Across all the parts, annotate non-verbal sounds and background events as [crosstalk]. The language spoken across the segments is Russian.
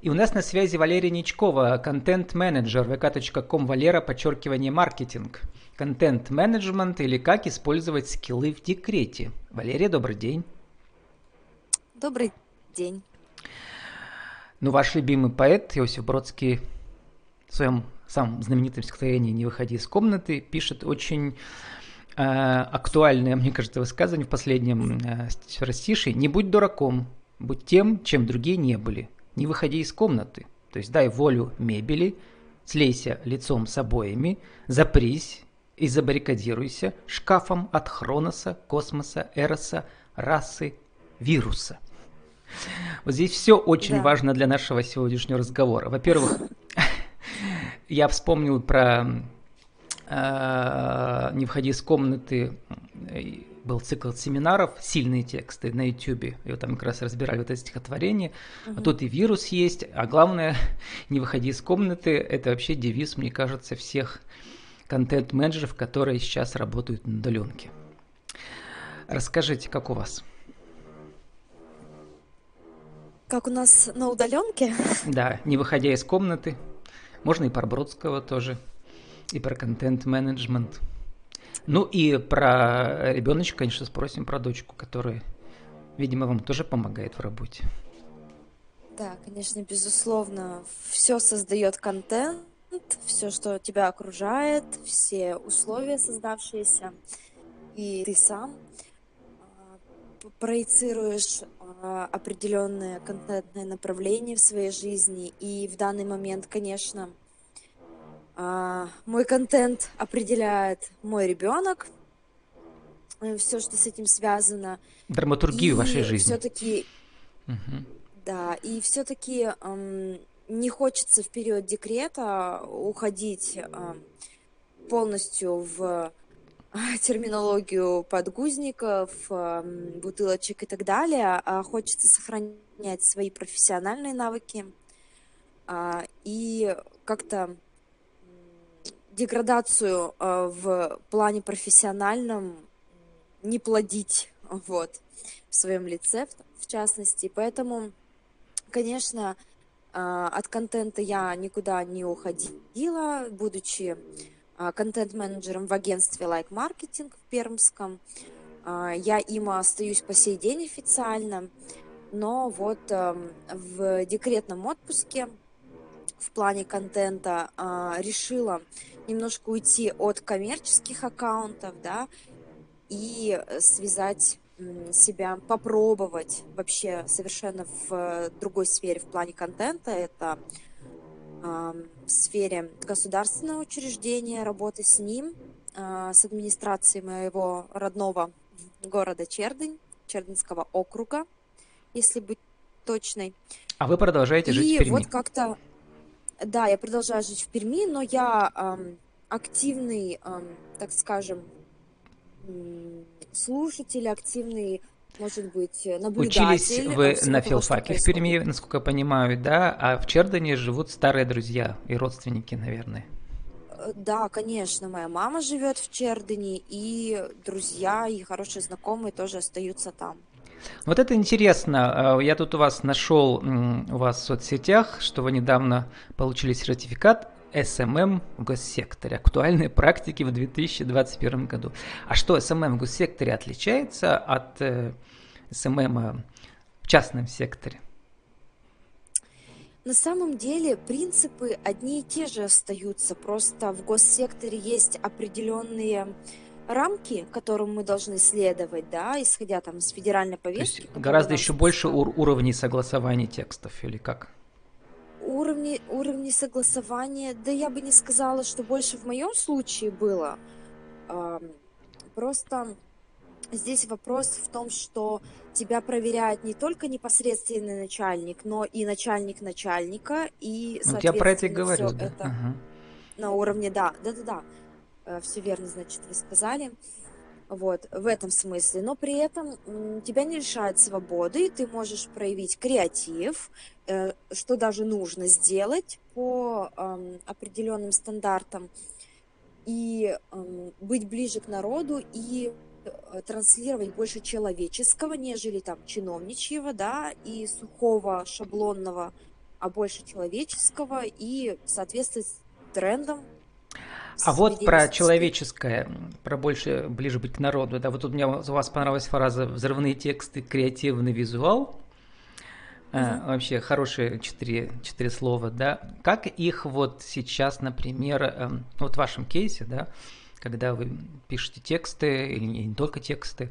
И у нас на связи Валерия Ничкова, контент-менеджер vk.com Валера, подчеркивание маркетинг. Контент-менеджмент или как использовать скиллы в декрете. Валерия, добрый день. Добрый день. Ну, ваш любимый поэт Иосиф Бродский в своем самом знаменитом стихотворении «Не выходи из комнаты» пишет очень э, актуальное, мне кажется, высказывание в последнем э, стиши «Не будь дураком, будь тем, чем другие не были, не выходи из комнаты». То есть дай волю мебели, слейся лицом с обоями, запрись и забаррикадируйся шкафом от Хроноса, космоса, Эроса, расы, вируса. Вот здесь все очень да. важно для нашего сегодняшнего разговора. Во-первых, [laughs] я вспомнил про э, «Не входи из комнаты», был цикл семинаров, сильные тексты на YouTube, и вот там как раз разбирали вот это стихотворение. Угу. А тут и вирус есть, а главное, [laughs] не выходи из комнаты, это вообще девиз, мне кажется, всех контент-менеджеров, которые сейчас работают на удаленке. Расскажите, как у вас? Как у нас на удаленке? [laughs] Да, не выходя из комнаты. Можно и про Бродского тоже, и про контент-менеджмент. Ну и про ребеночка, конечно, спросим про дочку, которая, видимо, вам тоже помогает в работе. Да, конечно, безусловно, все создает контент, все, что тебя окружает, все условия создавшиеся, и ты сам а, проецируешь а, определенное контентное направление в своей жизни. И в данный момент, конечно, мой контент определяет мой ребенок, э, все, что с этим связано. Драматургию и вашей жизни. Все-таки, угу. да, и все-таки эм, не хочется в период декрета уходить э, полностью в терминологию подгузников, бутылочек и так далее, а хочется сохранять свои профессиональные навыки а, и как-то деградацию а, в плане профессиональном не плодить вот, в своем лице, в частности. Поэтому, конечно, от контента я никуда не уходила, будучи а, контент-менеджером в агентстве Like Marketing в Пермском. Я им остаюсь по сей день официально, но вот эм, в декретном отпуске в плане контента а, решила немножко уйти от коммерческих аккаунтов, да, и связать себя, попробовать вообще совершенно в другой сфере в плане контента. Это в сфере государственного учреждения, работы с ним, а, с администрацией моего родного города Чердынь, Чердынского округа, если быть точной. А вы продолжаете жить в Перми? И вот как-то, да, я продолжаю жить в Перми, но я эм, активный, эм, так скажем, слушатель, активный может быть, э, наблюдатель. Учились вы на филфаке в Перми, насколько я понимаю, да? А в Чердане живут старые друзья и родственники, наверное. Э, да, конечно, моя мама живет в Чердане, и друзья, и хорошие знакомые тоже остаются там. Вот это интересно. А, я тут у вас нашел у вас в соцсетях, что вы недавно получили сертификат SMM в госсекторе. Актуальные практики в 2021 году. А что SMM в госсекторе отличается от э, SMM в частном секторе? На самом деле принципы одни и те же остаются, просто в госсекторе есть определенные рамки, которым мы должны следовать, да, исходя там из федеральной повестки. То есть гораздо еще больше ур- уровней согласования текстов или как? Уровни, уровни согласования, да я бы не сказала, что больше в моем случае было. Просто Здесь вопрос в том, что тебя проверяет не только непосредственный начальник, но и начальник начальника, и, соответственно, ну, я про это говорю, да. это ага. на уровне, да, да-да-да, все верно, значит, вы сказали. Вот, в этом смысле. Но при этом тебя не лишает свободы, ты можешь проявить креатив, э, что даже нужно сделать по определенным стандартам, и быть ближе к народу, и Э, транслировать больше человеческого, нежели там чиновничьего, да, и сухого, шаблонного а больше человеческого и соответствовать трендам. А вот про человеческое, про больше, ближе быть к народу, да, вот тут мне у вас понравилась фраза «взрывные тексты, креативный визуал», а, вообще хорошие четыре, четыре слова, да. Как их вот сейчас, например, эм, вот в вашем кейсе, да, когда вы пишете тексты, или не только тексты,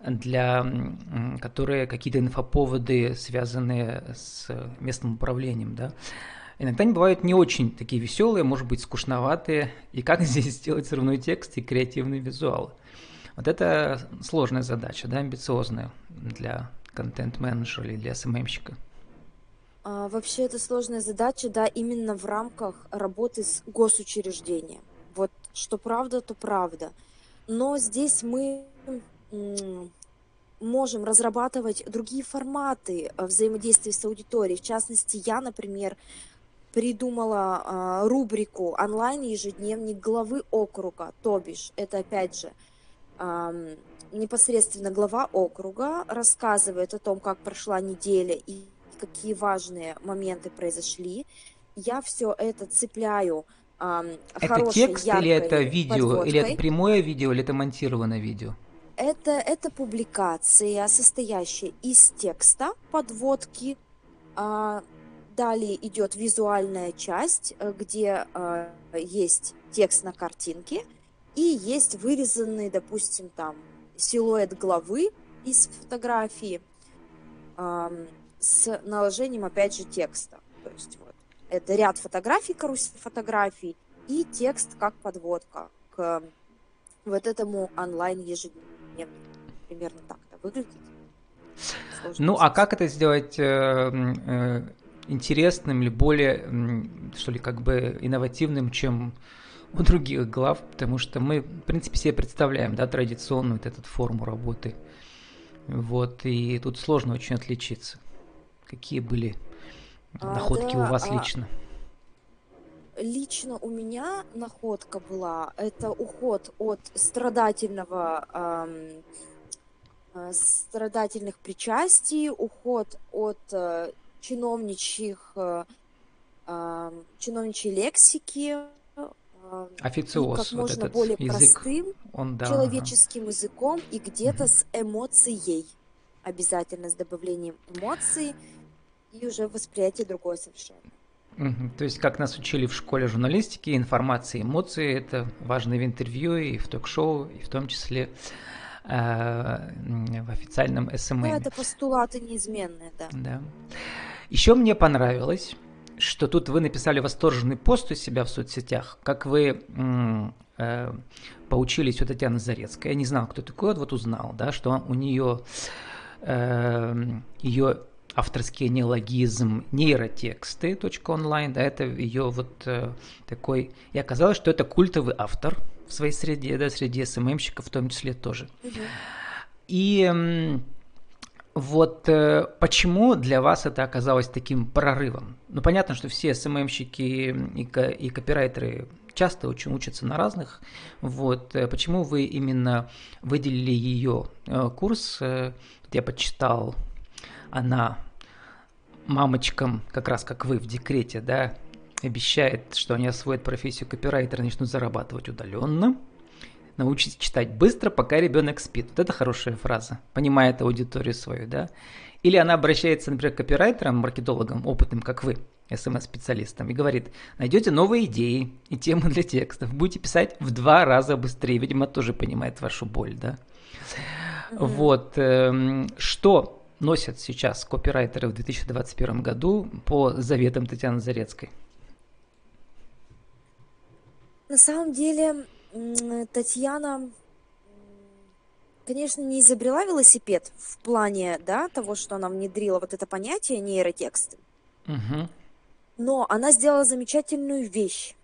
для которые какие-то инфоповоды, связанные с местным управлением, да, иногда они бывают не очень такие веселые, может быть, скучноватые. И как [laughs] здесь сделать взрывной текст и креативный визуал? Вот это сложная задача, да, амбициозная для контент-менеджера или для СММщика? А, вообще это сложная задача, да, именно в рамках работы с госучреждением. Вот что правда, то правда. Но здесь мы можем разрабатывать другие форматы а, взаимодействия с аудиторией. В частности, я, например, придумала а, рубрику онлайн ежедневник главы округа, то бишь это опять же непосредственно глава округа рассказывает о том, как прошла неделя и какие важные моменты произошли. Я все это цепляю э, Это текст или это видео, подводкой. или это прямое видео, или это монтированное видео? Это, это публикация, состоящая из текста, подводки. Далее идет визуальная часть, э, где а, есть текст на картинке и есть вырезанный, допустим, там силуэт главы из фотографии э, с наложением, опять же, текста. То есть вот это ряд фотографий, карусель фотографий и текст как подводка к вот этому онлайн ежедневнику. Примерно так это выглядит. Сложно ну, а как это сделать э, э, интересным или более, что ли, как бы инновативным, чем у других глав, потому что мы, в принципе, себе представляем, да, традиционную вот эту форму работы. Вот, и тут сложно очень отличиться. Какие были а, находки да, у вас а... лично? Лично у меня находка была, это уход от страдательного, эм, страдательных причастий, уход от э, чиновничьих, э, э, чиновничьей лексики, Официоз, как можно вот этот более язык, простым он, да, человеческим ага. языком и где-то угу. с эмоцией. Обязательно с добавлением эмоций и уже восприятие другое совершенно. Угу. То есть, как нас учили в школе журналистики, информация и эмоции – это важно в интервью и в ток-шоу, и в том числе э, в официальном SMM. Да, это постулаты неизменные, да. Да. Еще мне понравилось, что тут вы написали восторженный пост у себя в соцсетях, как вы э, поучились у Татьяны Зарецкой. Я не знал, кто такой, вот узнал, да, что у нее э, ее авторский неологизм нейротексты онлайн, да, это ее вот э, такой, и оказалось, что это культовый автор в своей среде, да, среди СММщиков в том числе тоже. Угу. И вот э, почему для вас это оказалось таким прорывом? Ну, понятно, что все СММщики и, и копирайтеры часто очень учатся на разных. Вот э, почему вы именно выделили ее э, курс? Э, я почитал, она мамочкам, как раз как вы в декрете, да, обещает, что они освоят профессию копирайтера и начнут зарабатывать удаленно научитесь читать быстро, пока ребенок спит. Вот это хорошая фраза, понимает аудиторию свою, да. Или она обращается, например, к копирайтерам, маркетологам, опытным, как вы, СМС-специалистам, и говорит, найдете новые идеи и темы для текстов, будете писать в два раза быстрее, видимо, тоже понимает вашу боль, да. Mm-hmm. Вот, э, что носят сейчас копирайтеры в 2021 году по заветам Татьяны Зарецкой? На самом деле, Татьяна, конечно, не изобрела велосипед в плане да, того, что она внедрила вот это понятие нейротексты. Угу. Но она сделала замечательную вещь.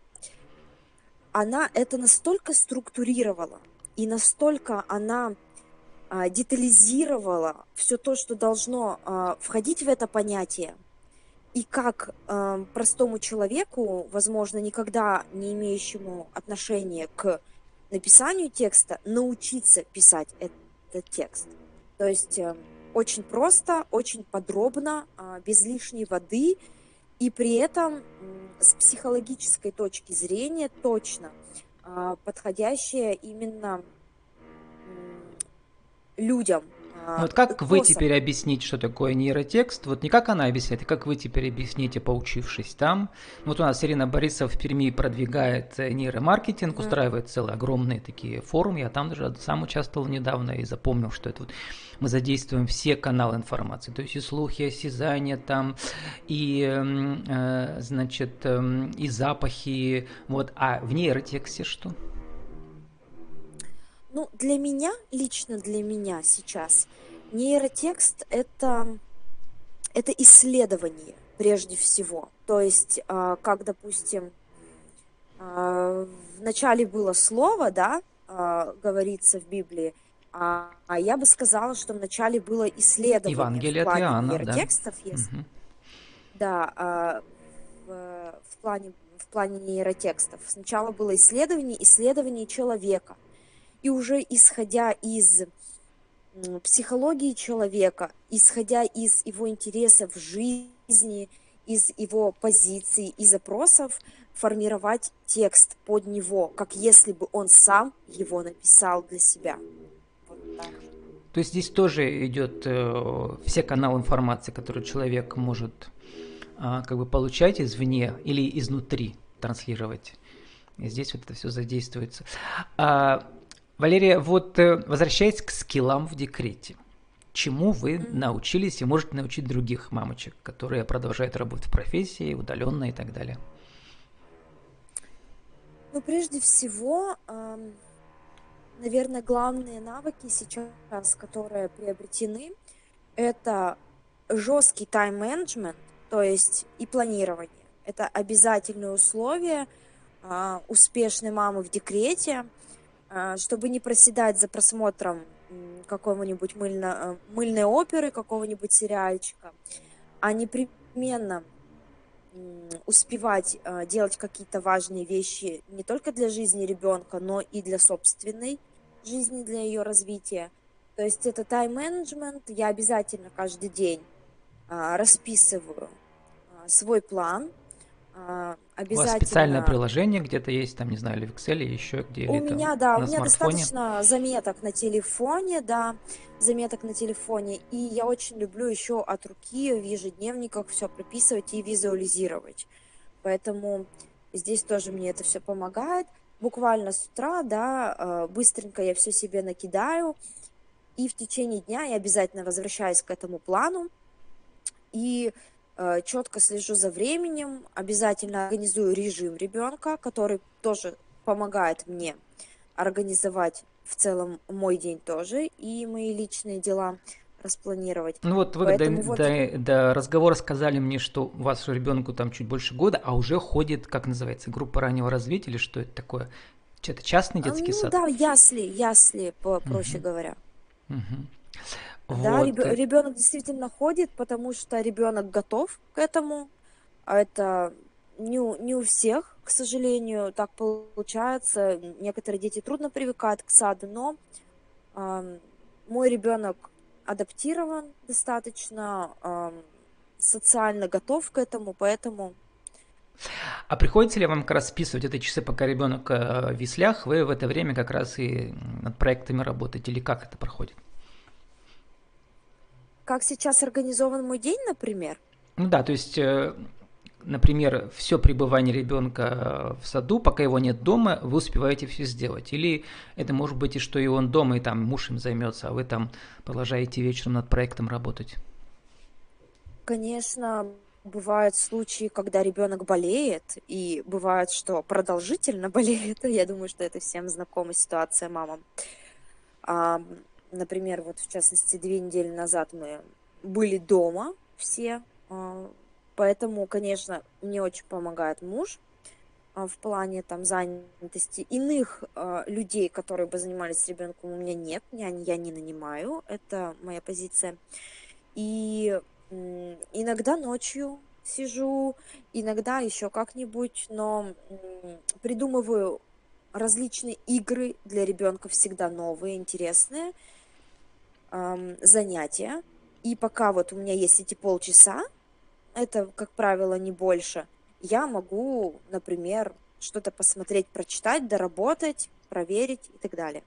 Она это настолько структурировала и настолько она а, детализировала все то, что должно а, входить в это понятие, и как э, простому человеку, возможно, никогда не имеющему отношения к написанию текста, научиться писать этот текст. То есть э, очень просто, очень подробно, э, без лишней воды и при этом с психологической точки зрения точно а, подходящее именно людям, ну вот как вы теперь объясните, что такое нейротекст? Вот не как она объясняет, а как вы теперь объясните, поучившись там? Вот у нас Ирина Борисов в Перми продвигает э, нейромаркетинг, mm. устраивает целые огромные такие форумы. Я там даже сам участвовал недавно и запомнил, что это вот мы задействуем все каналы информации, то есть и слухи, и осязания там, и, эм, э, значит, э, и запахи, вот. А в нейротексте что? Ну, для меня, лично для меня сейчас, нейротекст это, это исследование прежде всего. То есть, а, как, допустим, а, в начале было слово, да, а, говорится в Библии, а, я бы сказала, что вначале было исследование Евангелие в плане Иоанна, нейротекстов, да? есть. Угу. Да, в, в плане в плане нейротекстов. Сначала было исследование, исследование человека. И уже исходя из психологии человека, исходя из его интересов в жизни, из его позиций и запросов, формировать текст под него, как если бы он сам его написал для себя. Вот То есть здесь тоже идет э, все каналы информации, которые человек может э, как бы получать извне или изнутри транслировать. И здесь вот это все задействуется. А, Валерия, вот э, возвращаясь к скиллам в декрете, чему вы научились и можете научить других мамочек, которые продолжают работать в профессии, удаленно и так далее? Ну, прежде всего, наверное, главные навыки сейчас, которые приобретены, это жесткий тайм-менеджмент, то есть и планирование. Это обязательное условие а, успешной мамы в декрете – чтобы не проседать за просмотром какого-нибудь мыльно, э, мыльной оперы, какого-нибудь сериальчика, а непременно успевать а, делать какие-то важные вещи не только для жизни ребенка, но и для собственной жизни, для ее развития. То есть это тайм-менеджмент. Я обязательно каждый день а, расписываю свой план, обязательно... У вас специальное приложение где-то есть, там, не знаю, или в Excel, или еще где-то? У меня, да, у меня смартфоне? достаточно заметок на телефоне, да, заметок на телефоне, и я очень люблю еще от руки в ежедневниках все прописывать и визуализировать. Поэтому здесь тоже мне это все помогает. Буквально с утра, да, э, быстренько я все себе накидаю, и в течение дня я обязательно возвращаюсь к этому плану, и четко слежу за временем, обязательно организую режим ребенка, который тоже помогает мне организовать в целом мой день тоже и мои личные дела распланировать. Ну вот вы до, вот... До, до разговора сказали мне, что у вас ребенку там чуть больше года, а уже ходит, как называется, группа раннего развития или что это такое? Это частный детский а, ну, сад? Да, ясли, ясли, проще угу. говоря. Угу. Да, вот. ребенок действительно ходит, потому что ребенок готов к этому. А это не, у- не у всех, к сожалению, так получается. Некоторые дети трудно привыкают к саду, но ам, мой ребенок адаптирован достаточно, ам, социально готов к этому, поэтому А приходится ли вам как раз списывать эти часы, пока ребенок э, в веслях, вы в это время как раз и над проектами работаете, или как это проходит? Как сейчас организован мой день, например? Ну да, то есть, э, например, все пребывание ребенка в саду, пока его нет дома, вы успеваете все сделать. Или это может быть и что и он дома, и там муж им займется, а вы там продолжаете вечером над проектом работать. Конечно, бывают случаи, когда ребенок болеет, и бывает, что продолжительно [laughs] болеет. Я думаю, что это всем знакомая ситуация мамам. Например, вот в частности, две недели назад мы были дома все, а, поэтому, конечно, мне очень помогает муж а, в плане там занятости. Иных а, людей, которые бы занимались ребенком, у меня нет, я, я не нанимаю, это моя позиция. И иногда ночью сижу, иногда еще как-нибудь, но придумываю различные игры для ребенка всегда новые, интересные эм, занятия. И пока вот у меня есть эти полчаса, это, как правило, не больше, я могу, например, что-то посмотреть, прочитать, доработать, проверить и так далее.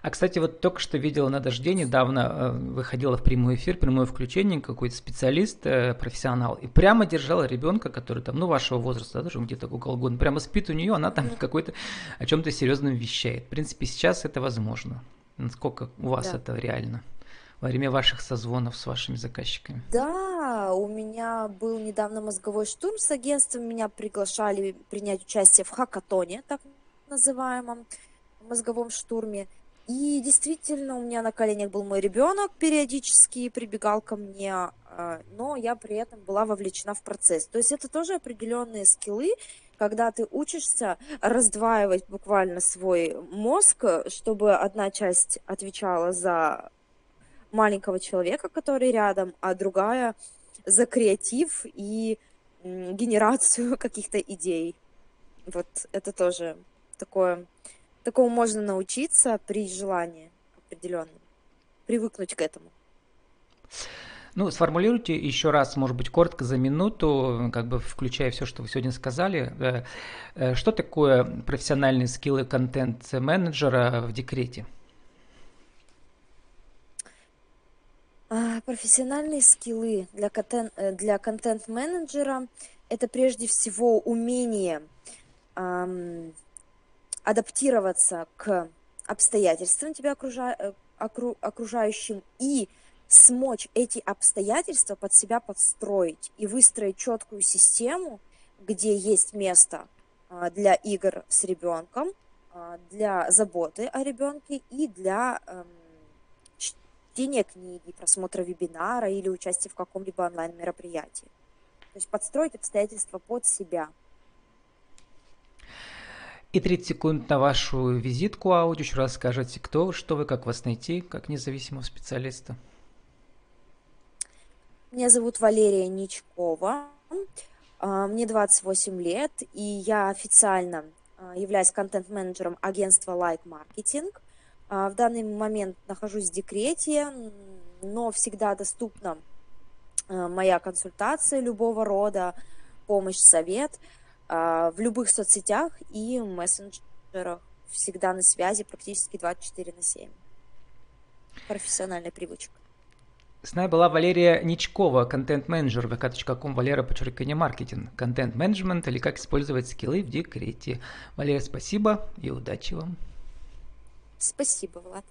А, кстати, вот только что видела на дожде, недавно э, выходила в прямой эфир, прямое включение, какой-то специалист, э, профессионал, и прямо держала ребенка, который там, ну, вашего возраста, да, даже где-то около года, прямо спит у нее, она там какой-то о чем-то серьезном вещает. В принципе, сейчас это возможно. Насколько у вас да. это реально? Во время ваших созвонов с вашими заказчиками? Да, у меня был недавно мозговой штурм с агентством, меня приглашали принять участие в хакатоне, так называемом мозговом штурме. И действительно, у меня на коленях был мой ребенок, периодически прибегал ко мне, а, но я при этом была вовлечена в процесс. То есть это тоже определенные скиллы, когда ты учишься раздваивать буквально свой мозг, чтобы одна часть отвечала за маленького человека, который рядом, а другая за креатив и генерацию [laughs] каких-то идей. Вот это тоже такое Такому можно научиться при желании определенном, привыкнуть к этому. Ну, сформулируйте еще раз, может быть, коротко за минуту, как бы включая все, что вы сегодня сказали. Э, э, что такое профессиональные скиллы контент-менеджера в декрете? Профессиональные скиллы для, контент, э, для контент-менеджера – это прежде всего умение эм, адаптироваться к обстоятельствам тебя окружа... Э, окру... окружающим и смочь эти обстоятельства под себя подстроить и выстроить четкую систему, где есть место а, для игр с ребенком, а, для заботы о ребенке и для эм, чтения книги, просмотра вебинара или участия в каком-либо онлайн-мероприятии. То есть подстроить обстоятельства под себя – и 30 секунд на вашу визитку аудио. Еще раз скажите, кто вы, что вы, как вас найти, как независимого специалиста. Меня зовут Валерия Ничкова. А, мне 28 лет, и я официально а, являюсь контент-менеджером агентства Like Marketing. А, в данный момент нахожусь в декрете, но всегда доступна моя консультация любого рода, помощь, совет – а, в любых соцсетях и мессенджерах. Всегда на связи практически 24 на 7. Профессиональная привычка. С нами была Валерия Ничкова, контент-менеджер vk.com, Валера, подчеркивание, маркетинг, контент-менеджмент или как использовать скиллы в декрете. Валерия, спасибо и удачи вам. Спасибо, Влад.